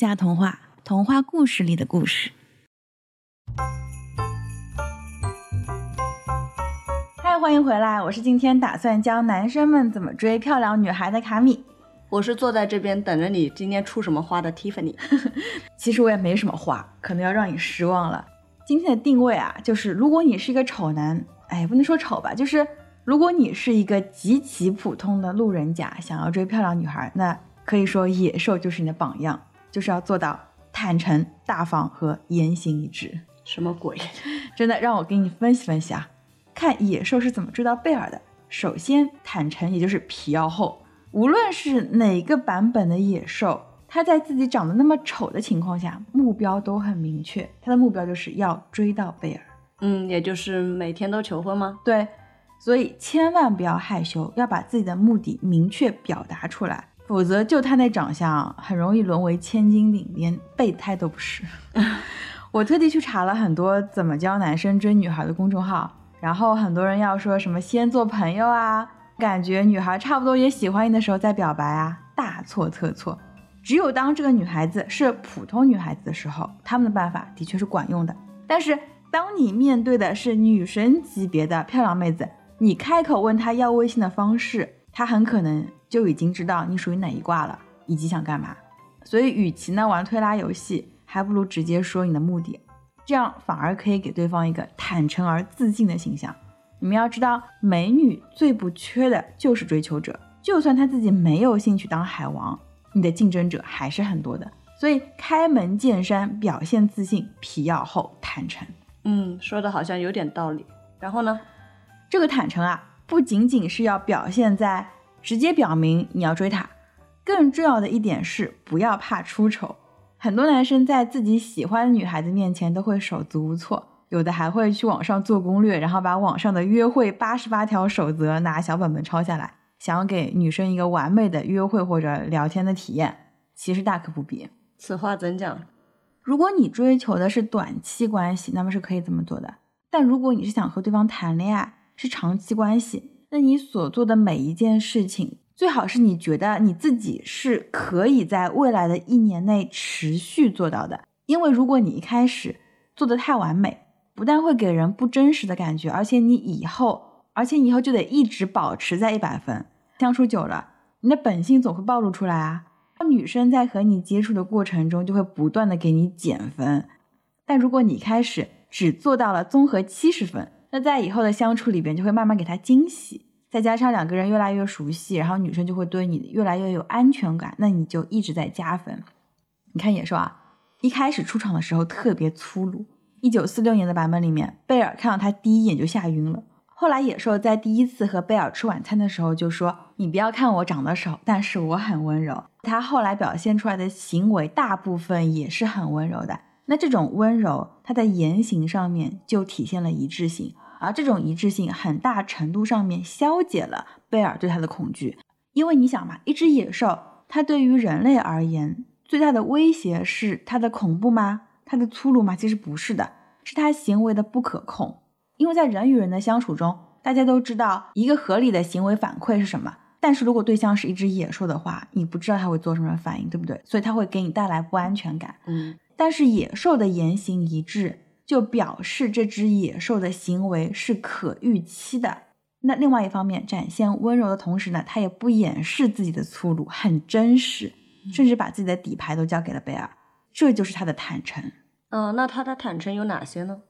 下童话，童话故事里的故事。嗨，欢迎回来！我是今天打算教男生们怎么追漂亮女孩的卡米。我是坐在这边等着你今天出什么花的 Tiffany。其实我也没什么花，可能要让你失望了。今天的定位啊，就是如果你是一个丑男，哎，不能说丑吧，就是如果你是一个极其普通的路人甲，想要追漂亮女孩，那可以说野兽就是你的榜样，就是要做到坦诚、大方和言行一致。什么鬼？真的，让我给你分析分析啊，看野兽是怎么追到贝尔的。首先，坦诚，也就是皮要厚。无论是哪个版本的野兽，它在自己长得那么丑的情况下，目标都很明确，它的目标就是要追到贝尔。嗯，也就是每天都求婚吗？对，所以千万不要害羞，要把自己的目的明确表达出来，否则就他那长相，很容易沦为千金顶，连备胎都不是。我特地去查了很多怎么教男生追女孩的公众号，然后很多人要说什么先做朋友啊。感觉女孩差不多也喜欢你的时候再表白啊，大错特错。只有当这个女孩子是普通女孩子的时候，他们的办法的确是管用的。但是当你面对的是女神级别的漂亮妹子，你开口问她要微信的方式，她很可能就已经知道你属于哪一卦了，以及想干嘛。所以，与其呢玩推拉游戏，还不如直接说你的目的，这样反而可以给对方一个坦诚而自信的形象。你们要知道，美女最不缺的就是追求者。就算她自己没有兴趣当海王，你的竞争者还是很多的。所以，开门见山，表现自信，皮要厚，坦诚。嗯，说的好像有点道理。然后呢，这个坦诚啊，不仅仅是要表现在直接表明你要追她，更重要的一点是不要怕出丑。很多男生在自己喜欢的女孩子面前都会手足无措。有的还会去网上做攻略，然后把网上的约会八十八条守则拿小本本抄下来，想要给女生一个完美的约会或者聊天的体验。其实大可不必。此话怎讲？如果你追求的是短期关系，那么是可以这么做的。但如果你是想和对方谈恋爱，是长期关系，那你所做的每一件事情，最好是你觉得你自己是可以在未来的一年内持续做到的。因为如果你一开始做的太完美，不但会给人不真实的感觉，而且你以后，而且以后就得一直保持在一百分。相处久了，你的本性总会暴露出来啊。女生在和你接触的过程中，就会不断的给你减分。但如果你开始只做到了综合七十分，那在以后的相处里边就会慢慢给他惊喜。再加上两个人越来越熟悉，然后女生就会对你越来越有安全感，那你就一直在加分。你看野兽啊，一开始出场的时候特别粗鲁。一九四六年的版本里面，贝尔看到他第一眼就吓晕了。后来野兽在第一次和贝尔吃晚餐的时候就说：“你不要看我长得丑，但是我很温柔。”他后来表现出来的行为大部分也是很温柔的。那这种温柔，他在言行上面就体现了一致性，而这种一致性很大程度上面消解了贝尔对他的恐惧。因为你想嘛，一只野兽，它对于人类而言最大的威胁是它的恐怖吗？它的粗鲁吗？其实不是的，是它行为的不可控。因为在人与人的相处中，大家都知道一个合理的行为反馈是什么。但是如果对象是一只野兽的话，你不知道它会做什么反应，对不对？所以它会给你带来不安全感。嗯，但是野兽的言行一致，就表示这只野兽的行为是可预期的。那另外一方面，展现温柔的同时呢，他也不掩饰自己的粗鲁，很真实，甚至把自己的底牌都交给了贝尔。这就是他的坦诚。嗯，那他的坦诚有哪些呢？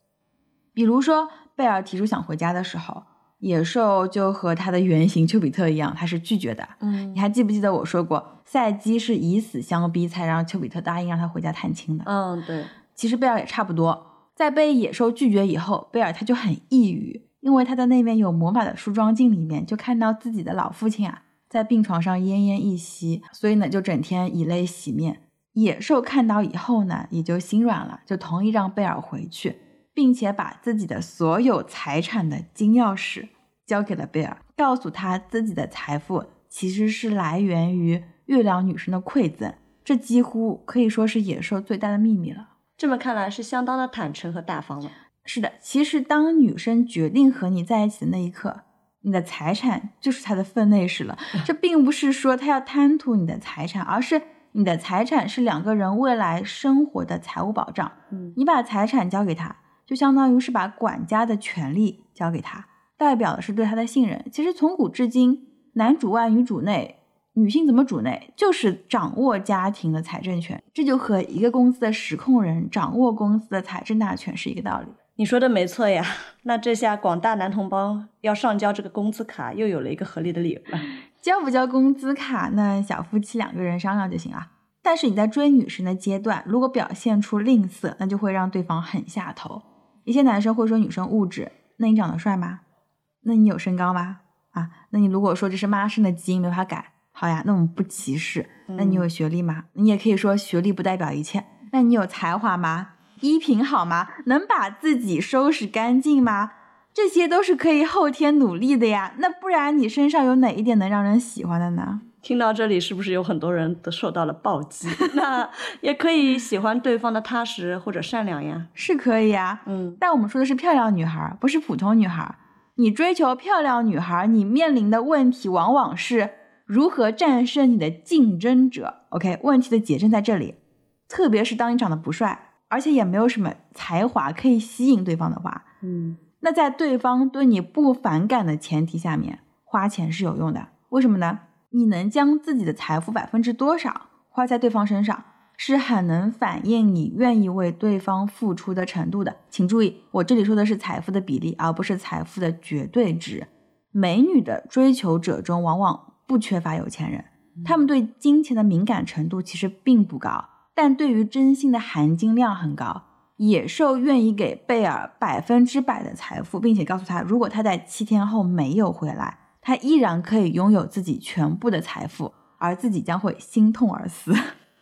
比如说，贝尔提出想回家的时候，野兽就和他的原型丘比特一样，他是拒绝的。嗯，你还记不记得我说过，赛基是以死相逼才让丘比特答应让他回家探亲的？嗯，对。其实贝尔也差不多，在被野兽拒绝以后，贝尔他就很抑郁，因为他在那面有魔法的梳妆镜里面就看到自己的老父亲啊，在病床上奄奄一息，所以呢，就整天以泪洗面。野兽看到以后呢，也就心软了，就同意让贝尔回去，并且把自己的所有财产的金钥匙交给了贝尔，告诉他自己的财富其实是来源于月亮女神的馈赠。这几乎可以说是野兽最大的秘密了。这么看来是相当的坦诚和大方了。是的，其实当女生决定和你在一起的那一刻，你的财产就是她的分内事了。这并不是说她要贪图你的财产，而是。你的财产是两个人未来生活的财务保障。嗯你把财产交给她，就相当于是把管家的权利交给她，代表的是对她的信任。其实从古至今，男主外女主内，女性怎么主内，就是掌握家庭的财政权。这就和一个公司的实控人掌握公司的财政大权是一个道理。你说的没错呀，那这下广大男同胞要上交这个工资卡，又有了一个合理的理由了。交不交工资卡，那小夫妻两个人商量就行了。但是你在追女生的阶段，如果表现出吝啬，那就会让对方很下头。一些男生会说女生物质，那你长得帅吗？那你有身高吗？啊，那你如果说这是妈生的基因没法改，好呀，那我们不歧视。那你有学历吗？你也可以说学历不代表一切。那你有才华吗？衣品好吗？能把自己收拾干净吗？这些都是可以后天努力的呀。那不然你身上有哪一点能让人喜欢的呢？听到这里，是不是有很多人都受到了暴击？那也可以喜欢对方的踏实或者善良呀。是可以呀。嗯，但我们说的是漂亮女孩，不是普通女孩。你追求漂亮女孩，你面临的问题往往是如何战胜你的竞争者。OK，问题的解正在这里。特别是当你长得不帅，而且也没有什么才华可以吸引对方的话，嗯，那在对方对你不反感的前提下面，花钱是有用的。为什么呢？你能将自己的财富百分之多少花在对方身上，是很能反映你愿意为对方付出的程度的。请注意，我这里说的是财富的比例，而不是财富的绝对值。美女的追求者中，往往不缺乏有钱人，他们对金钱的敏感程度其实并不高，但对于真心的含金量很高。野兽愿意给贝尔百分之百的财富，并且告诉他，如果他在七天后没有回来，他依然可以拥有自己全部的财富，而自己将会心痛而死。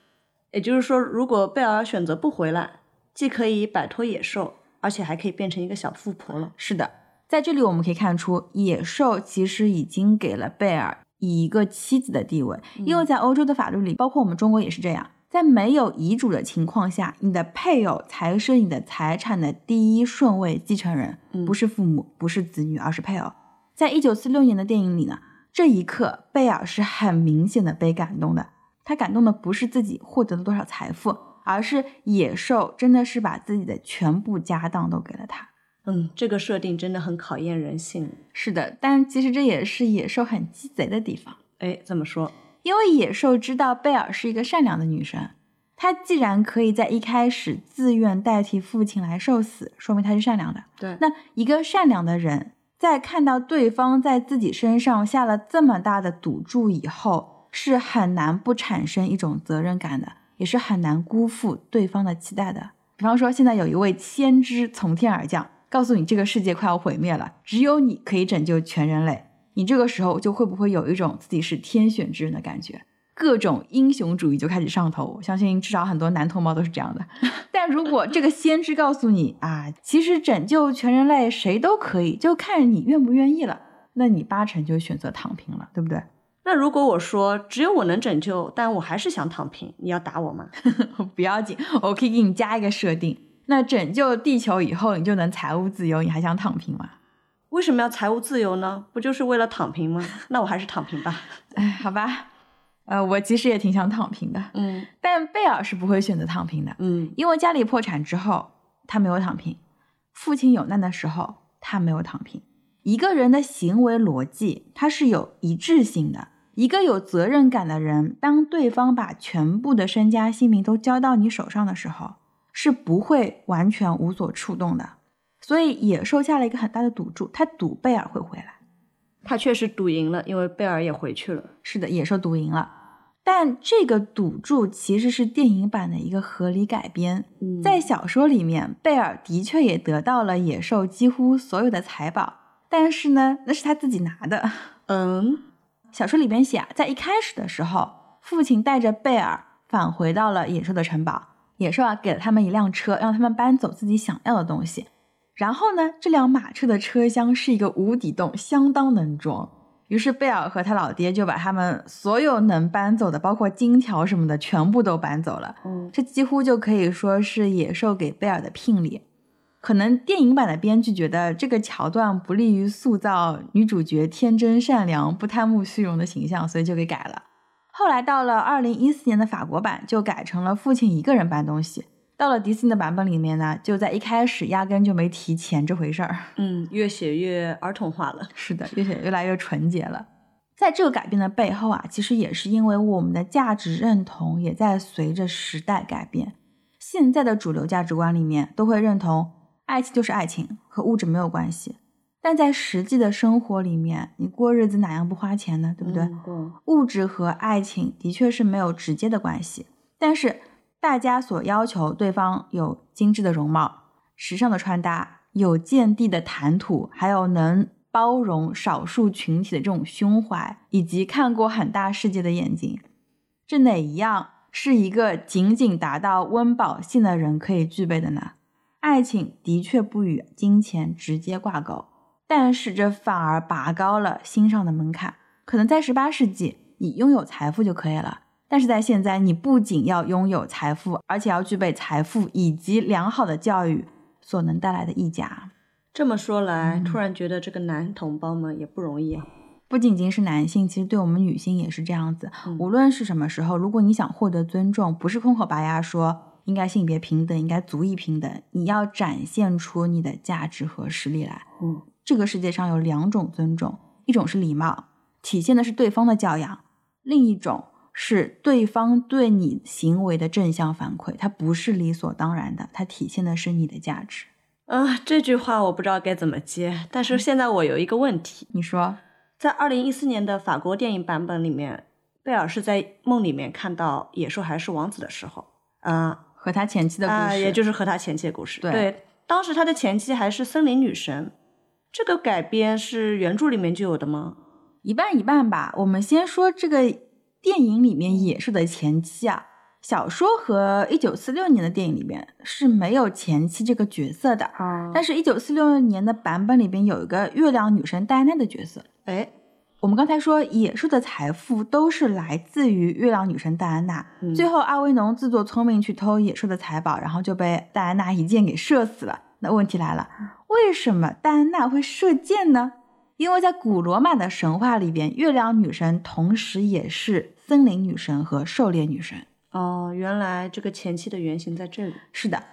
也就是说，如果贝尔选择不回来，既可以摆脱野兽，而且还可以变成一个小富婆了。是的，在这里我们可以看出，野兽其实已经给了贝尔以一个妻子的地位，因为在欧洲的法律里，包括我们中国也是这样，在没有遗嘱的情况下，你的配偶才是你的财产的第一顺位继承人，嗯不是父母，不是子女，而是配偶。在一九四六年的电影里呢，这一刻贝尔是很明显的被感动的。他感动的不是自己获得了多少财富，而是野兽真的是把自己的全部家当都给了他。嗯，这个设定真的很考验人性。是的，但其实这也是野兽很鸡贼的地方，哎，怎么说？因为野兽知道贝尔是一个善良的女生，她既然可以在一开始自愿代替父亲来受死，说明她是善良的。对，那一个善良的人，在看到对方在自己身上下了这么大的赌注以后，是很难不产生一种责任感的，也是很难辜负对方的期待的。比方说，现在有一位先知从天而降，告诉你这个世界快要毁灭了，只有你可以拯救全人类。你这个时候就会不会有一种自己是天选之人的感觉？各种英雄主义就开始上头。我相信至少很多男同胞都是这样的。但如果这个先知告诉你啊，其实拯救全人类谁都可以，就看你愿不愿意了，那你八成就选择躺平了，对不对？那如果我说只有我能拯救，但我还是想躺平，你要打我吗？不要紧，我可以给你加一个设定。那拯救地球以后，你就能财务自由，你还想躺平吗？为什么要财务自由呢？不就是为了躺平吗？那我还是躺平吧。哎，好吧，呃，我其实也挺想躺平的，嗯但贝尔是不会选择躺平的，嗯因为家里破产之后，他没有躺平；父亲有难的时候，他没有躺平。一个人的行为逻辑，它是有一致性的。一个有责任感的人，当对方把全部的身家性命都交到你手上的时候，是不会完全无所触动的。所以野兽下了一个很大的赌注，他赌贝尔会回来。他确实赌赢了，因为贝尔也回去了。是的，野兽赌赢了。但这个赌注其实是电影版的一个合理改编。嗯在小说里面，贝尔的确也得到了野兽几乎所有的财宝，但是呢，那是他自己拿的。嗯小说里边写啊，在一开始的时候，父亲带着贝尔返回到了野兽的城堡，野兽啊给了他们一辆车，让他们搬走自己想要的东西。然后呢，这辆马车的车厢是一个无底洞，相当能装。于是贝尔和他老爹就把他们所有能搬走的，包括金条什么的，全部都搬走了。嗯这几乎就可以说是野兽给贝尔的聘礼。可能电影版的编剧觉得这个桥段不利于塑造女主角天真善良、不贪慕虚荣的形象，所以就给改了。后来到了二零一四年的法国版，就改成了父亲一个人搬东西。到了迪士尼的版本里面呢，就在一开始压根就没提钱这回事儿。嗯，越写越儿童化了。是的，越写越来越纯洁了。在这个改变的背后啊，其实也是因为我们的价值认同也在随着时代改变。现在的主流价值观里面都会认同爱情就是爱情，和物质没有关系。但在实际的生活里面，你过日子哪样不花钱呢？对不对？对。物质和爱情的确是没有直接的关系，但是大家所要求对方有精致的容貌、时尚的穿搭、有见地的谈吐，还有能包容少数群体的这种胸怀，以及看过很大世界的眼睛，这哪一样是一个仅仅达到温饱性的人可以具备的呢？爱情的确不与金钱直接挂钩。但是这反而拔高了欣赏的门槛。可能在十八世纪，你拥有财富就可以了；但是在现在，你不仅要拥有财富，而且要具备财富以及良好的教育所能带来的溢价。这么说来，突然觉得这个男同胞们也不容易啊！不仅仅是男性，其实对我们女性也是这样子。无论是什么时候，如果你想获得尊重，不是空口白牙说应该性别平等、应该足以平等，你要展现出你的价值和实力来。嗯。这个世界上有两种尊重，一种是礼貌，体现的是对方的教养；另一种是对方对你行为的正向反馈，它不是理所当然的，它体现的是你的价值。啊，这句话我不知道该怎么接，但是现在我有一个问题，你说，在二零一四年的法国电影版本里面，贝尔是在梦里面看到野兽还是王子的时候，啊，和他前妻的故事，也就是和他前妻的故事。对，当时他的前妻还是森林女神。这个改编是原著里面就有的吗？一半一半吧。我们先说这个电影里面野兽的前妻啊，小说和一九四六年的电影里面是没有前妻这个角色的。啊，但是，一九四六年的版本里边有一个月亮女神戴安娜的角色。哎，我们刚才说野兽的财富都是来自于月亮女神戴安娜。最后，阿维农自作聪明去偷野兽的财宝，然后就被戴安娜一箭给射死了。那问题来了。为什么戴安娜会射箭呢？因为在古罗马的神话里边，月亮女神同时也是森林女神和狩猎女神。哦，原来这个前期的原型在这里。是的，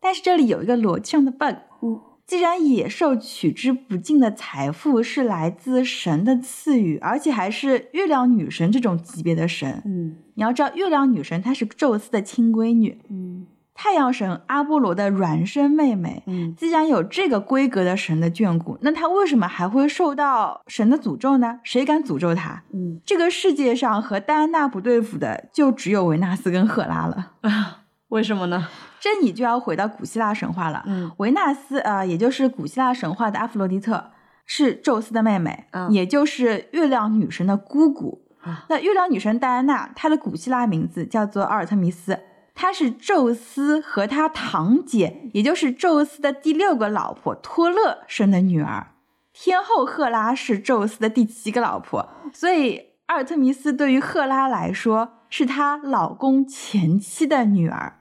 但是这里有一个逻辑上的 bug。嗯，既然野兽取之不尽的财富是来自神的赐予，而且还是月亮女神这种级别的神，嗯，你要知道，月亮女神她是宙斯的亲闺女。嗯。太阳神阿波罗的孪生妹妹，嗯，既然有这个规格的神的眷顾，那她为什么还会受到神的诅咒呢？谁敢诅咒她？嗯，这个世界上和戴安娜不对付的，就只有维纳斯跟赫拉了啊？为什么呢？这你就要回到古希腊神话了。嗯，维纳斯啊，也就是古希腊神话的阿弗洛狄特，是宙斯的妹妹，嗯，也就是月亮女神的姑姑。啊，那月亮女神戴安娜，她的古希腊名字叫做阿尔特弥斯。她是宙斯和他堂姐，也就是宙斯的第六个老婆托勒生的女儿。天后赫拉是宙斯的第七个老婆，所以阿尔特弥斯对于赫拉来说是她老公前妻的女儿。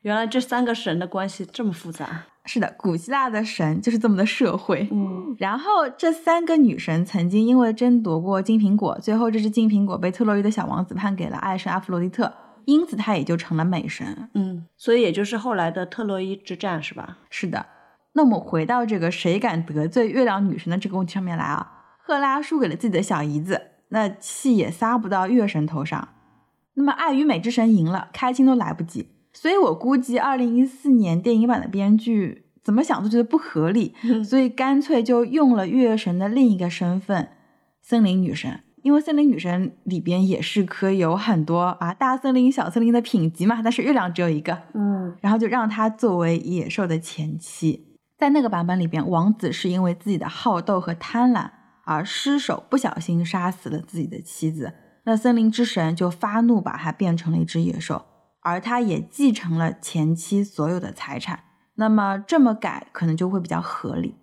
原来这三个神的关系这么复杂。是的，古希腊的神就是这么的社会。嗯，然后这三个女神曾经因为争夺过金苹果，最后这只金苹果被特洛伊的小王子判给了爱神阿弗洛狄特。因此，她也就成了美神。嗯，所以也就是后来的特洛伊之战，是吧？是的。那我们回到这个谁敢得罪月亮女神的这个问题上面来啊？赫拉输给了自己的小姨子，那气也撒不到月神头上。那么爱与美之神赢了，开心都来不及。所以我估计，二零一四年电影版的编剧怎么想都觉得不合理，所以干脆就用了月神的另一个身份——森林女神。因为森林女神里边也是可以有很多啊大森林、小森林的品级嘛，但是月亮只有一个，嗯，然后就让她作为野兽的前妻。在那个版本里边，王子是因为自己的好斗和贪婪而失手，不小心杀死了自己的妻子。那森林之神就发怒，把他变成了一只野兽，而他也继承了前妻所有的财产。那么这么改可能就会比较合理。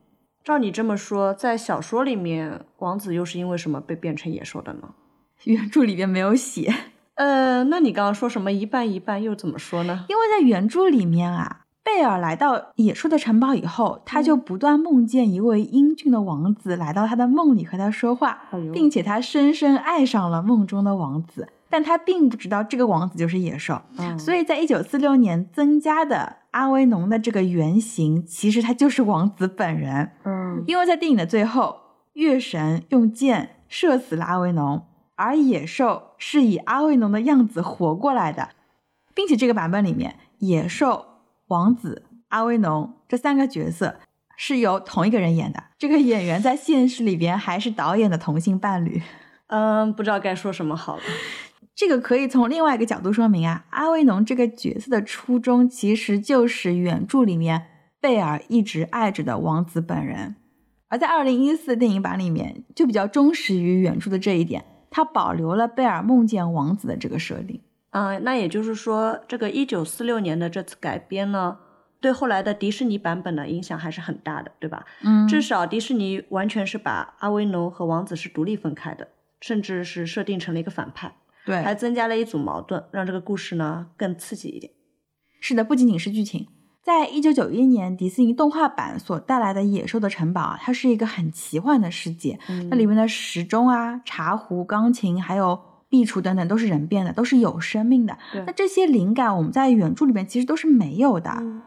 照你这么说，在小说里面，王子又是因为什么被变成野兽的呢？原著里边没有写。呃，那你刚刚说什么一半一半，又怎么说呢？因为在原著里面啊，贝尔来到野兽的城堡以后，他就不断梦见一位英俊的王子来到他的梦里和他说话，并且他深深爱上了梦中的王子。但他并不知道这个王子就是野兽。嗯所以在一九四六年增加的阿维农的这个原型，其实他就是王子本人。嗯因为在电影的最后，月神用箭射死了阿维农，而野兽是以阿维农的样子活过来的，并且这个版本里面，野兽、王子、阿维农这三个角色是由同一个人演的。这个演员在现实里边还是导演的同性伴侣。嗯，不知道该说什么好了。这个可以从另外一个角度说明啊，阿维农这个角色的初衷其实就是原著里面贝尔一直爱着的王子本人，而在二零一四电影版里面就比较忠实于原著的这一点，他保留了贝尔梦见王子的这个设定。嗯，那也就是说，这个一九四六年的这次改编呢，对后来的迪士尼版本的影响还是很大的，对吧？嗯至少迪士尼完全是把阿维农和王子是独立分开的，甚至是设定成了一个反派，还，增加了一组矛盾，让这个故事呢更刺激一点。是的，不仅仅是剧情。在一九九一年迪士尼动画版所带来的《野兽的城堡》啊，它是一个很奇幻的世界，嗯那里面的时钟啊、茶壶、钢琴，还有壁橱等等，都是人变的，都是有生命的。那这些灵感我们在原著里面其实都是没有的。嗯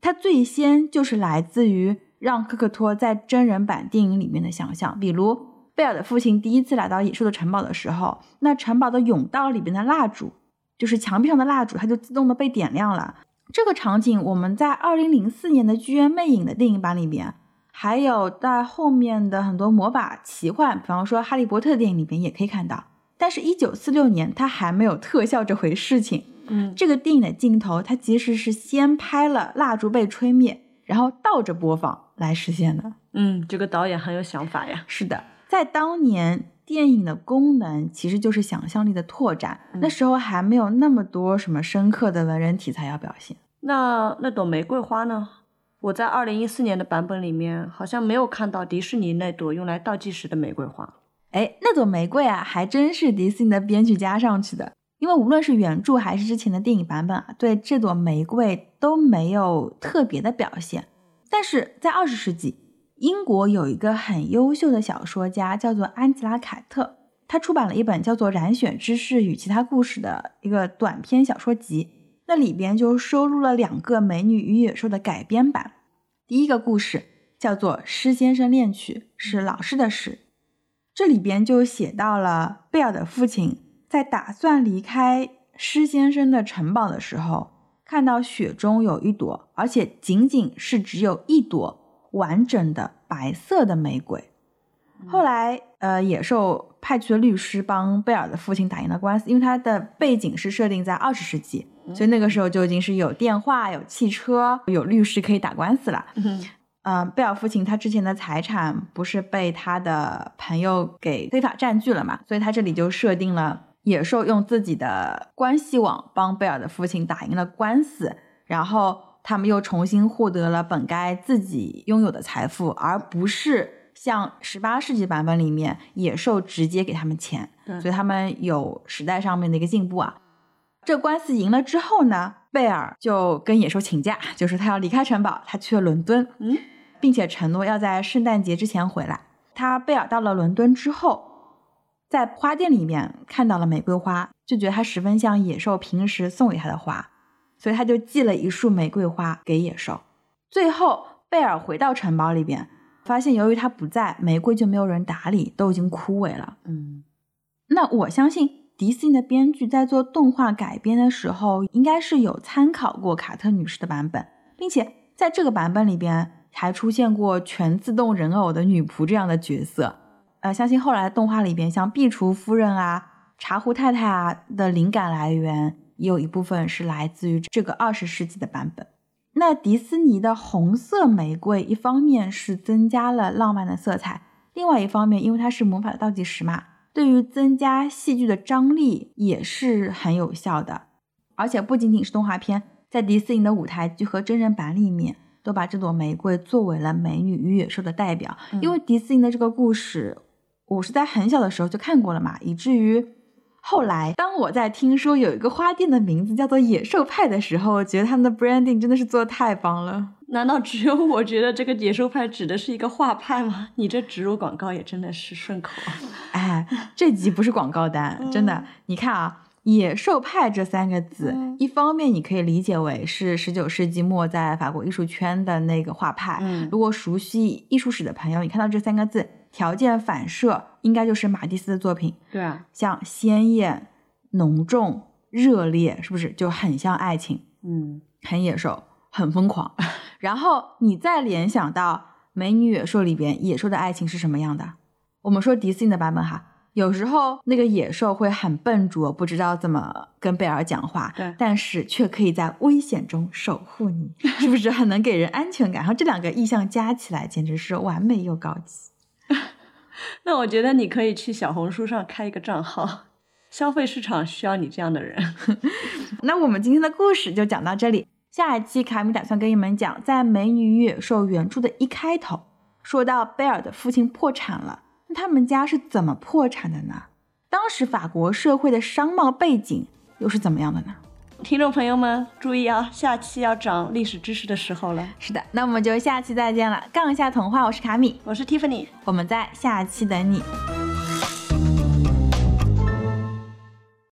它最先就是来自于让科克托在真人版电影里面的想象，比如贝尔的父亲第一次来到野兽的城堡的时候，那城堡的甬道里边的蜡烛，就是墙壁上的蜡烛，它就自动的被点亮了。这个场景我们在二零零四年的《剧院魅影》的电影版里边，还有在后面的很多魔法奇幻，比方说《哈利波特》电影里边也可以看到。但是，一九四六年它还没有特效这回事情。嗯，这个电影的镜头，它其实是先拍了蜡烛被吹灭，然后倒着播放来实现的。嗯，这个导演很有想法呀。是的，在当年，电影的功能其实就是想象力的拓展。那时候还没有那么多什么深刻的文人题材要表现。那那朵玫瑰花呢？我在二零一四年的版本里面好像没有看到迪士尼那朵用来倒计时的玫瑰花。哎，那朵玫瑰啊，还真是迪士尼的编剧加上去的。因为无论是原著还是之前的电影版本啊，对这朵玫瑰都没有特别的表现。但是在二十世纪，英国有一个很优秀的小说家，叫做安吉拉·凯特，他出版了一本叫做《染血之事与其他故事》的一个短篇小说集，那里边就收录了两个《美女与野兽》的改编版。第一个故事叫做《施先生恋曲》，是老师的诗。这里边就写到了贝尔的父亲在打算离开施先生的城堡的时候，看到雪中有一朵，而且仅仅是只有一朵完整的白色的玫瑰。后来，呃，野兽派去了律师帮贝尔的父亲打赢了官司，因为他的背景是设定在二十世纪，所以那个时候就已经是有电话、有汽车、有律师可以打官司了。嗯呃，贝尔父亲他之前的财产不是被他的朋友给非法占据了嘛，所以他这里就设定了野兽用自己的关系网帮贝尔的父亲打赢了官司，然后他们又重新获得了本该自己拥有的财富，而不是像十八世纪版本里面野兽直接给他们钱，对所以他们有时代上面的一个进步啊。这官司赢了之后呢，贝尔就跟野兽请假，就是他要离开城堡，他去了伦敦。嗯，并且承诺要在圣诞节之前回来。他贝尔到了伦敦之后，在花店里面看到了玫瑰花，就觉得它十分像野兽平时送给他的花，所以他就寄了一束玫瑰花给野兽。最后，贝尔回到城堡里边，发现由于他不在，玫瑰就没有人打理，都已经枯萎了。嗯那我相信迪士尼的编剧在做动画改编的时候，应该是有参考过卡特女士的版本，并且在这个版本里边还出现过全自动人偶的女仆这样的角色。呃，相信后来动画里边，像壁橱夫人啊、茶壶太太啊的灵感来源，也有一部分是来自于这个二十世纪的版本。那迪士尼的红色玫瑰，一方面是增加了浪漫的色彩，另外一方面，因为它是魔法的倒计时嘛，对于增加戏剧的张力也是很有效的。而且不仅仅是动画片，在迪士尼的舞台剧和真人版里面，都把这朵玫瑰作为了美女与野兽的代表。嗯因为迪士尼的这个故事，我是在很小的时候就看过了嘛，以至于后来当我在听说有一个花店的名字叫做野兽派的时候，我觉得他们的 branding 真的是做的太棒了。难道只有我觉得这个野兽派指的是一个画派吗？你这植入广告也真的是顺口啊！哎，这集不是广告单，真的。你看啊，“野兽派”这三个字，一方面你可以理解为是十九世纪末在法国艺术圈的那个画派。嗯，如果熟悉艺术史的朋友，你看到这三个字，条件反射应该就是马蒂斯的作品。对啊，像鲜艳、浓重、热烈，是不是就很像爱情？嗯，很野兽，很疯狂。然后你再联想到《美女野兽》里边野兽的爱情是什么样的？我们说迪士尼的版本哈，有时候那个野兽会很笨拙，不知道怎么跟贝尔讲话，对，但是却可以在危险中守护你，是不是很能给人安全感？然后这两个意象加起来，简直是完美又高级。那我觉得你可以去小红书上开一个账号，消费市场需要你这样的人。那我们今天的故事就讲到这里。下一期卡米打算跟你们讲，在《美女与野兽》原著的一开头，说到贝尔的父亲破产了，那他们家是怎么破产的呢？当时法国社会的商贸背景又是怎么样的呢？听众朋友们注意啊，下期要讲历史知识的时候了。是的，那我们就下期再见了。杠一下童话，我是卡米，我是 Tiffany，我们在下期等你。